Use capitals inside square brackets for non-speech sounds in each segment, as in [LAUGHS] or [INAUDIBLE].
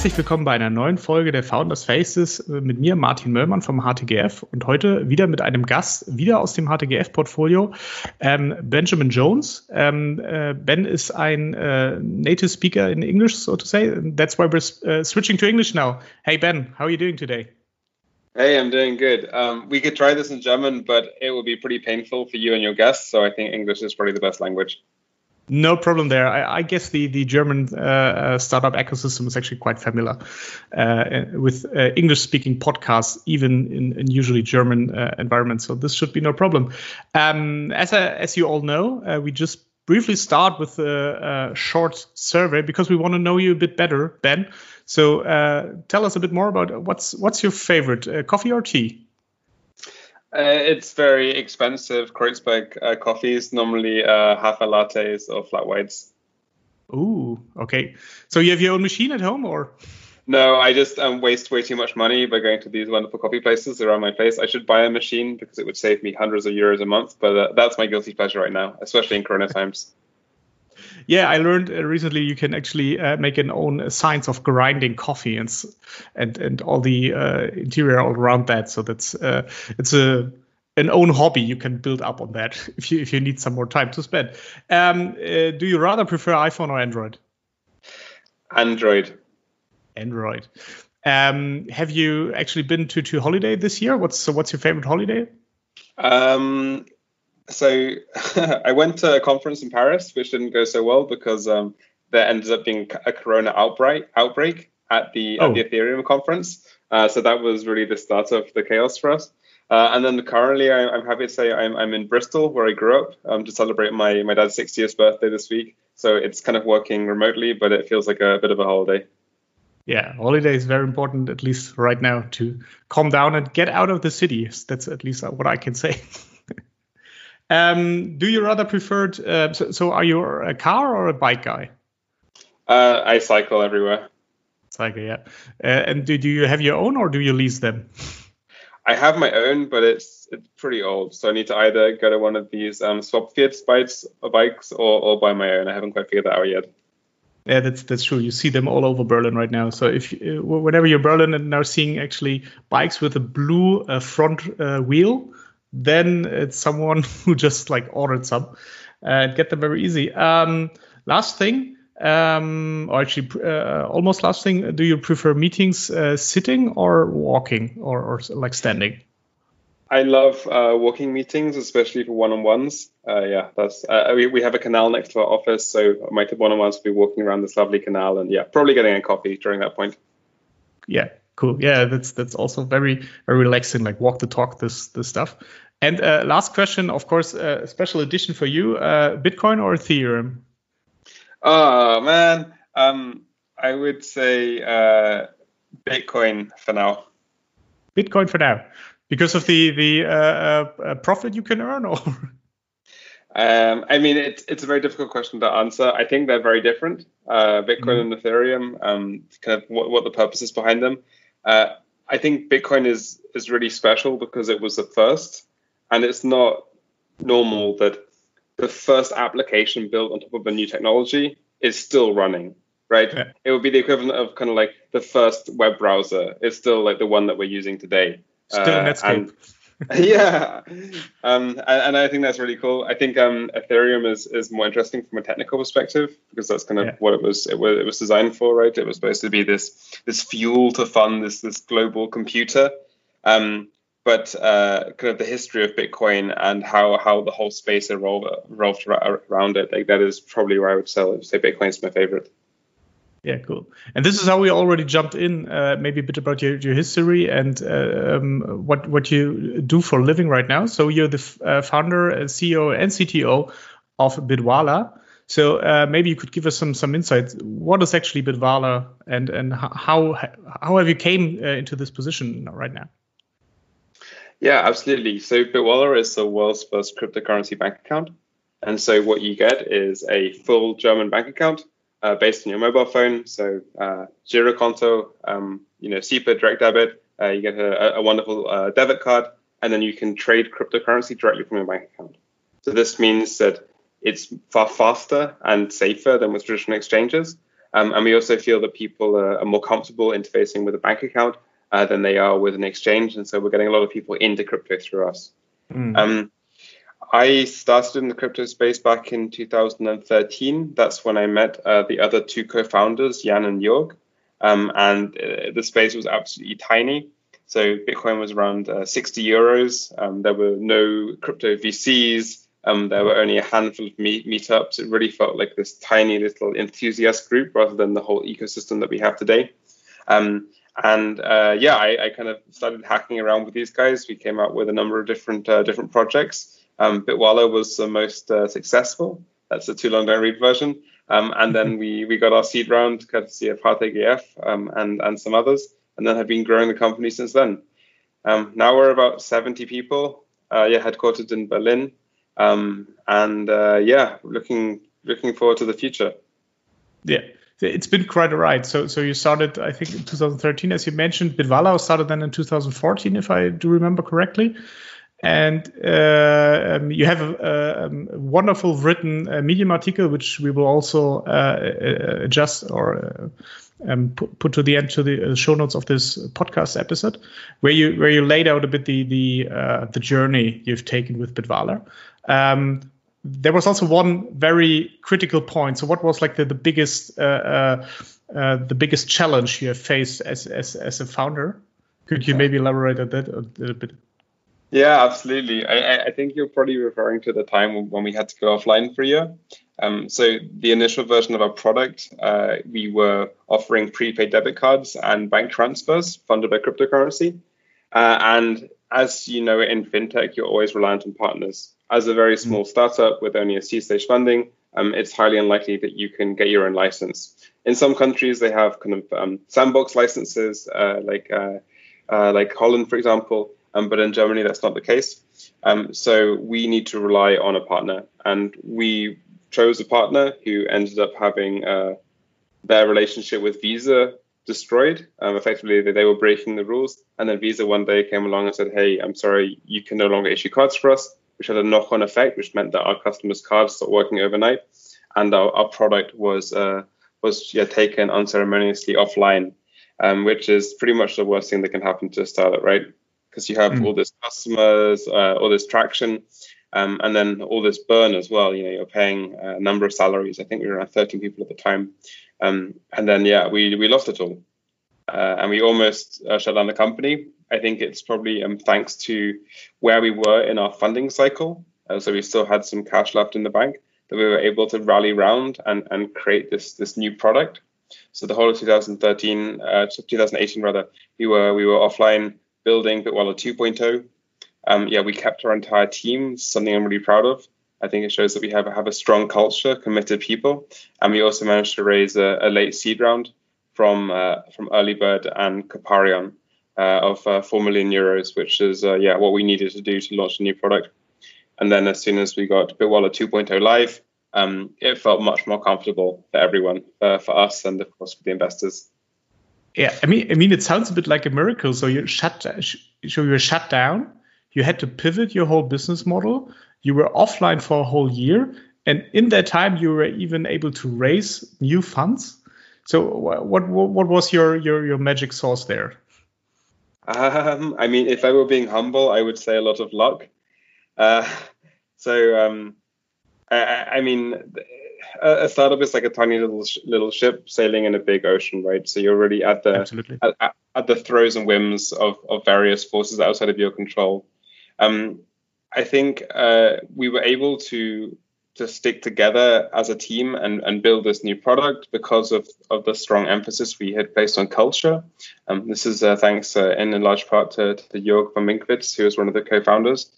Herzlich willkommen bei einer neuen Folge der Founders Faces mit mir, Martin Möllmann vom HTGF und heute wieder mit einem Gast, wieder aus dem HTGF-Portfolio, ähm, Benjamin Jones. Ähm, äh, ben ist ein äh, native speaker in English, so to say. That's why we're uh, switching to English now. Hey Ben, how are you doing today? Hey, I'm doing good. Um, we could try this in German, but it would be pretty painful for you and your guests, so I think English is probably the best language. No problem there. I, I guess the the German uh, uh, startup ecosystem is actually quite familiar uh, with uh, English speaking podcasts, even in, in usually German uh, environments. So this should be no problem. Um, as as you all know, uh, we just briefly start with a, a, short survey because we want to know you a bit better, Ben. So tell us a bit more about what's what's your favorite, coffee or tea? Uh, it's very expensive. Kreuzberg uh, coffees, normally uh, half a lattes or flat whites. Ooh, okay. So you have your own machine at home, or? No, I just um, waste way too much money by going to these wonderful coffee places around my place. I should buy a machine because it would save me hundreds of euros a month, but uh, that's my guilty pleasure right now, especially in Corona times yeah, I learned uh, recently you can actually uh, make an own science of grinding coffee and and and all the uh, interior all around that. So that's uh, it's a an own hobby you can build up on that [LAUGHS] if you if you need some more time to spend. Um, uh, do you rather prefer iPhone or Android? Android. Android. Um, have you actually been to to holiday this year? What's so what's your favorite holiday? Um, so [LAUGHS] I went to a conference in Paris, which didn't go so well because um, there ended up being a corona outbreak outbreak at the oh. at the Ethereum conference. Uh, so that was really the start of the chaos for us. Uh, and then currently, I, am happy to say I'm, I'm in Bristol, where I grew up, um, to celebrate my my dad's 60th birthday this week. So it's kind of working remotely, but it feels like a bit of a holiday. Yeah, holiday is very important, at least right now, to calm down and get out of the city. That's at least what I can say. [LAUGHS] Um, do you rather prefer? Uh, so, so, are you a car or a bike guy? Uh, I cycle everywhere. Cycle, yeah. Uh, and do, do you have your own or do you lease them? I have my own, but it's it's pretty old, so I need to either go to one of these um, swap bikes, bikes or, or buy my own. I haven't quite figured that out yet. Yeah, that's that's true. You see them all over Berlin right now. So if uh, whenever you're Berlin and now seeing actually bikes with a blue uh, front uh, wheel, then it's someone [LAUGHS] who just like ordered some and get them very easy. Um, last thing, um, or actually uh, almost last thing, do you prefer meetings uh, sitting or walking or, or like standing? I love uh, walking meetings, especially for one-on-ones. Uh, yeah, that's uh, we, we have a canal next to our office, so my one-on-ones will be walking around this lovely canal, and yeah, probably getting a coffee during that point. Yeah, cool. Yeah, that's that's also very very relaxing. Like walk the talk, this this stuff. And uh, last question, of course, uh, special edition for you: uh, Bitcoin or Ethereum? Oh man, um, I would say uh, Bitcoin for now. Bitcoin for now, because of the the uh, uh, profit you can earn, or. Um, I mean, it's it's a very difficult question to answer. I think they're very different. Bitcoin mm-hmm. and Ethereum, um, kind of what, what the purpose is behind them. Uh, I think Bitcoin is is really special because it was the first, and it's not normal that the first application built on top of a new technology is still running, right? Yeah. It would be the equivalent of kind of like the first web browser. It's still like the one that we're using today. Still uh, Netscape. [LAUGHS] yeah, um, and, and, I think that's really cool. I think um, Ethereum is is more interesting from a technical perspective because that's kind of yeah. what it was, it was. It was designed for, right? It was supposed to be this this fuel to fund this this global computer. Um, but uh, kind of the history of Bitcoin and how how the whole space evolved, evolved around it, like that is probably where I would sell it. Say Bitcoin is my favorite. Yeah, cool. And this is how we already jumped in. Uh, maybe a bit about your, your history and uh, um, what what you do for living right now. So you're the uh, founder, uh, CEO, and CTO of Bitwala. So uh, maybe you could give us some some insights. What is actually Bitwala, and and how how have you came uh, into this position right now? Yeah, absolutely. So Bitwala is the world's first cryptocurrency bank account, and so what you get is a full German bank account uh, based on your mobile phone. So uh, Girokonto, um, you know, SEPA direct debit. Uh, you get a, a wonderful uh, debit card, and then you can trade cryptocurrency directly from your bank account. So this means that it's far faster and safer than with traditional exchanges. Um, and we also feel that people are, are, more comfortable interfacing with a bank account uh, than they are with an exchange. And so we're getting a lot of people into crypto through us. Mm. Um, I started in the crypto space back in 2013. That's when I met uh, the other two co-founders, Jan and Jorg. Um, and uh, the space was absolutely tiny. So Bitcoin was around uh, 60 euros. Um, there were no crypto VCs. Um, there were only a handful of meet- meetups. It really felt like this tiny little enthusiast group rather than the whole ecosystem that we have today. Um, and uh, yeah, I, I, kind of started hacking around with these guys. We came out with a number of different uh, different projects. Um, Bitwala was the most uh, successful. That's the too long don't read version. Um, and then we we got our seed round courtesy of HTGF um, and and some others, and then have been growing the company since then. Um, now we're about 70 people. Uh, yeah, headquartered in Berlin, um, and uh, yeah, looking looking forward to the future. Yeah, it's been quite a ride. So so you started, I think, in 2013, as you mentioned. Bitwala started then in 2014, if I do remember correctly and uh, um, you have a, a, um, a wonderful written uh, medium article which we will also uh, uh adjust or uh, um, put, put, to the end to the uh, show notes of this podcast episode where you where you laid out a bit the the the journey you've taken with Bitwala. Um, there was also one very critical point. So, what was like the, the biggest the biggest challenge you have faced as as, as a founder? Could you maybe elaborate on that a little bit? Yeah, absolutely. I, I think you're probably referring to the time when we had to go offline for a year. Um, so the initial version of our product, uh, we were offering prepaid debit cards and bank transfers funded by cryptocurrency. Uh, and as you know, in fintech, you're always reliant on partners. As a very small startup with only a seed stage funding, um, it's highly unlikely that you can get your own license. In some countries, they have kind of um, sandbox licenses, uh, like uh, uh, like Holland, for example. Um, but in Germany, that's not the case. Um, so we need to rely on a partner, and we chose a partner who ended up having uh, their relationship with Visa destroyed. Um, effectively, they, they were breaking the rules, and then Visa one day came along and said, "Hey, I'm sorry, you can no longer issue cards for us," which had a knock-on effect, which meant that our customers' cards stopped working overnight, and our, our product was uh, was yeah, taken unceremoniously offline, um, which is pretty much the worst thing that can happen to a startup, right? Because you have mm. all this customers, uh, all this traction, um, and then all this burn as well. You know, you're paying a number of salaries. I think we were around 13 people at the time, um, and then yeah, we we lost it all, uh, and we almost uh, shut down the company. I think it's probably um, thanks to where we were in our funding cycle. Uh, so we still had some cash left in the bank that we were able to rally around and, and create this this new product. So the whole of 2013, uh, 2018 rather, we were we were offline building Bitwala 2.0. Um, yeah, we kept our entire team, something I'm really proud of. I think it shows that we have, have a strong culture, committed people, and we also managed to raise a, a late seed round from uh, from Earlybird and Coparion uh, of uh, four million euros, which is uh, yeah what we needed to do to launch a new product. And then as soon as we got Bitwala 2.0 live, um, it felt much more comfortable for everyone, uh, for us, and of course for the investors. Yeah, I mean, I mean, it sounds a bit like a miracle. So you shut, so you were shut down. You had to pivot your whole business model. You were offline for a whole year, and in that time, you were even able to raise new funds. So, what what, what was your your your magic sauce there? Um, I mean, if I were being humble, I would say a lot of luck. Uh, [LAUGHS] so, um, I, I mean, a, startup is like a tiny little little ship sailing in a big ocean, right? So you're really at the at, at, the throes and whims of, of various forces outside of your control. Um, I think uh, we were able to to stick together as a team and, and build this new product because of, of the strong emphasis we had placed on culture. Um, this is uh, thanks uh, in a large part to, to Jorg von Minckwitz, who is one of the co-founders.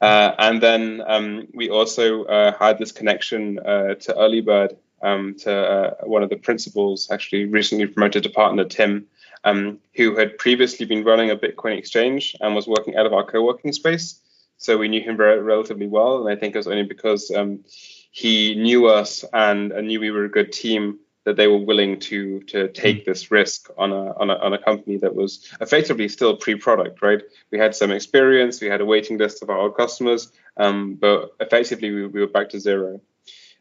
Uh, and then um, we also uh, had this connection uh, to Earlybird, um, to uh, one of the principals, actually recently promoted to partner, Tim, um, who had previously been running a Bitcoin exchange and was working out of our co working space. So we knew him very, relatively well. And I think it was only because um, he knew us and, and knew we were a good team that they were willing to to take mm. this risk on a, on a on a company that was effectively still pre-product, right? We had some experience, we had a waiting list of our customers, um, but effectively we, we, were back to zero.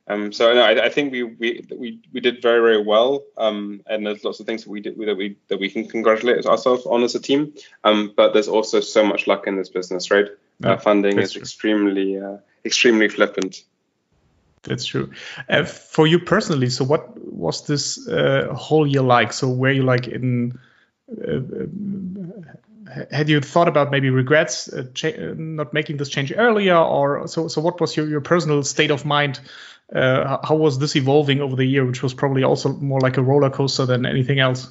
Um, so no, I, I, think we, we we we did very very well, um, and there's lots of things that we did that we that we can congratulate ourselves on as a team. Um, but there's also so much luck in this business, right? Yeah, uh, funding is true. extremely uh, extremely flippant. That's true. Uh, for you personally, so what was this uh, whole year like? So were you like in? Uh, had you thought about maybe regrets uh, not making this change earlier, or so? So what was your, your personal state of mind uh, how was this evolving over the year, which was probably also more like a roller coaster than anything else?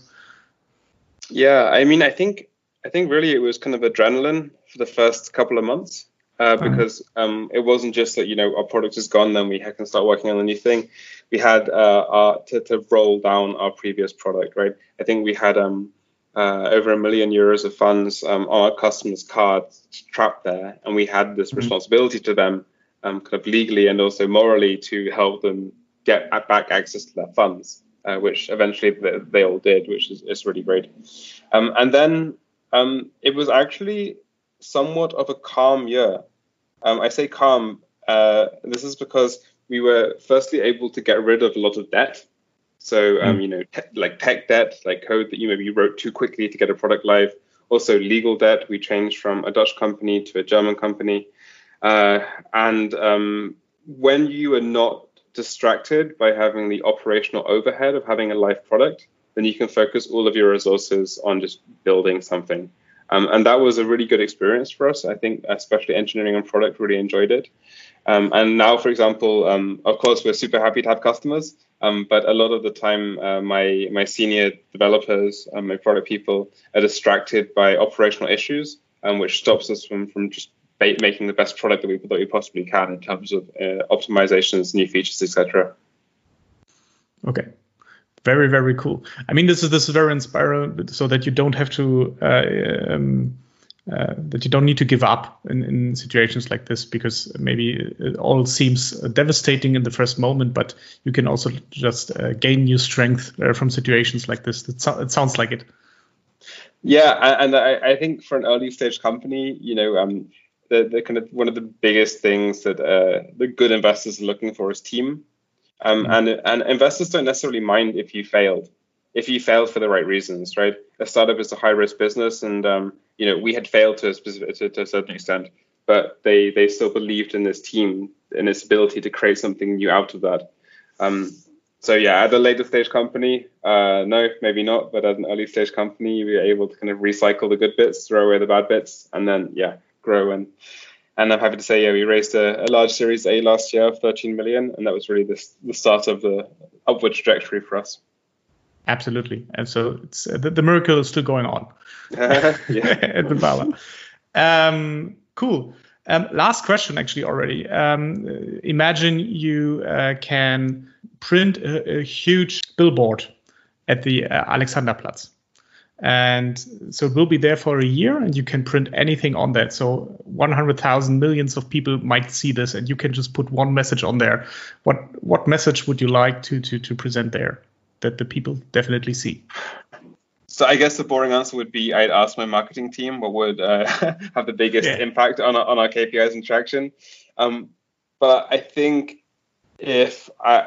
Yeah, I mean, I think I think really it was kind of adrenaline for the first couple of months uh, because um, it wasn't just that you know our product is gone, then we can start working on a new thing. We had uh, our, to, to roll down our previous product, right? I think we had um, uh, over a million euros of funds um, on our customers' cards trapped there, and we had this mm-hmm. responsibility to them um, kind of legally and also morally to help them get back access to their funds, uh, which eventually they, they, all did, which is, is really great. Um, and then um, it was actually somewhat of a calm year. Um, I say calm. Uh, this is because we were firstly able to get rid of a lot of debt. So, mm. you know, te- like tech debt, like code that you maybe wrote too quickly to get a product live. Also, legal debt. We changed from a Dutch company to a German company. Uh, and um, when you are not distracted by having the operational overhead of having a live product, then you can focus all of your resources on just building something. Um, and that was a really good experience for us. I think, especially engineering and product, really enjoyed it. Um, and now, for example, um, of course, we're super happy to have customers, um, but a lot of the time, uh, my my senior developers, um, my product people, are distracted by operational issues, um, which stops us from from just making the best product that we that we possibly can in terms of uh, optimizations, new features, etc. Okay, very very cool. I mean, this is this is very inspiring, so that you don't have to. Uh, um, uh, that you don't need to give up in, in situations like this because maybe it all seems devastating in the first moment, but you can also just uh, gain new strength uh, from situations like this. It, so, it, sounds like it. Yeah, and I, I, think for an early stage company, you know, um, the, the kind of one of the biggest things that uh, the good investors are looking for is team. Um, mm-hmm. and and investors don't necessarily mind if you failed, if you failed for the right reasons, right? A startup is a high risk business, and um, you know we had failed to a specific to, to, a certain extent, but they they still believed in this team and its ability to create something new out of that. Um, so yeah, at a later stage company, uh, no, maybe not, but at an early stage company, we were able to kind of recycle the good bits, throw away the bad bits, and then yeah, grow. And and I'm happy to say, yeah, we raised a, a large Series A last year of 13 million, and that was really the, the start of the upward trajectory for us. Absolutely, and so it's uh, the, the, miracle is still going on [LAUGHS] [LAUGHS] at Bitwala. Um, cool. Um, last question, actually, already. Um, imagine you uh, can print a, a, huge billboard at the uh, Alexanderplatz and so it will be there for a year and you can print anything on that. So 100000 millions of people might see this and you can just put one message on there. What what message would you like to to, to present there that the people definitely see? So i guess the boring answer would be i'd ask my marketing team what would uh, [LAUGHS] have the biggest yeah. impact on our, on our kpis and traction. Um, but i think if i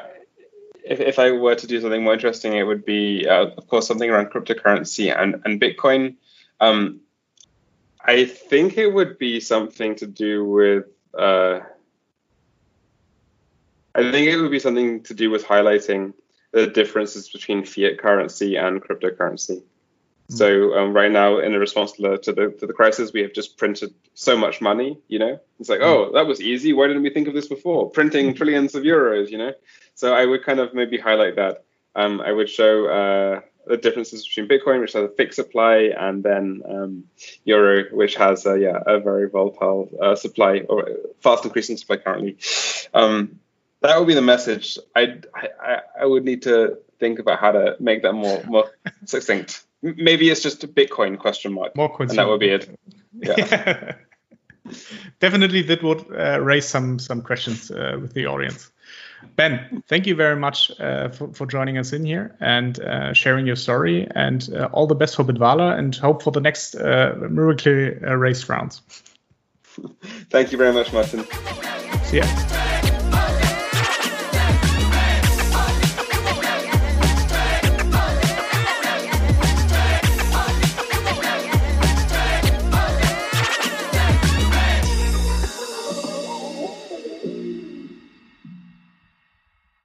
if, if I were to do something more interesting, it would be, uh, of course, something around cryptocurrency and, and Bitcoin. Um, I think it would be something to do with. Uh, I think it would be something to do with highlighting the differences between fiat currency and cryptocurrency. So um, right now, in a response to the, to the, to the crisis, we have just printed so much money. You know, it's like, oh, that was easy. Why didn't we think of this before? Printing trillions of euros. You know, so I would kind of maybe highlight that. Um, I would show uh, the differences between Bitcoin, which has a fixed supply, and then um, Euro, which has a, yeah a very volatile uh, supply or fast increasing supply currently. Um, that would be the message. I, I I would need to think about how to make that more more [LAUGHS] succinct. Maybe it's just a Bitcoin question mark. More and that would be it. Yeah. [LAUGHS] Definitely, that would uh, raise some some questions uh, with the audience. Ben, thank you very much uh, for, for joining us in here and uh, sharing your story. And uh, all the best for Bitwala and hope for the next uh, miracle race rounds. [LAUGHS] Thank you very much, Martin. See ya.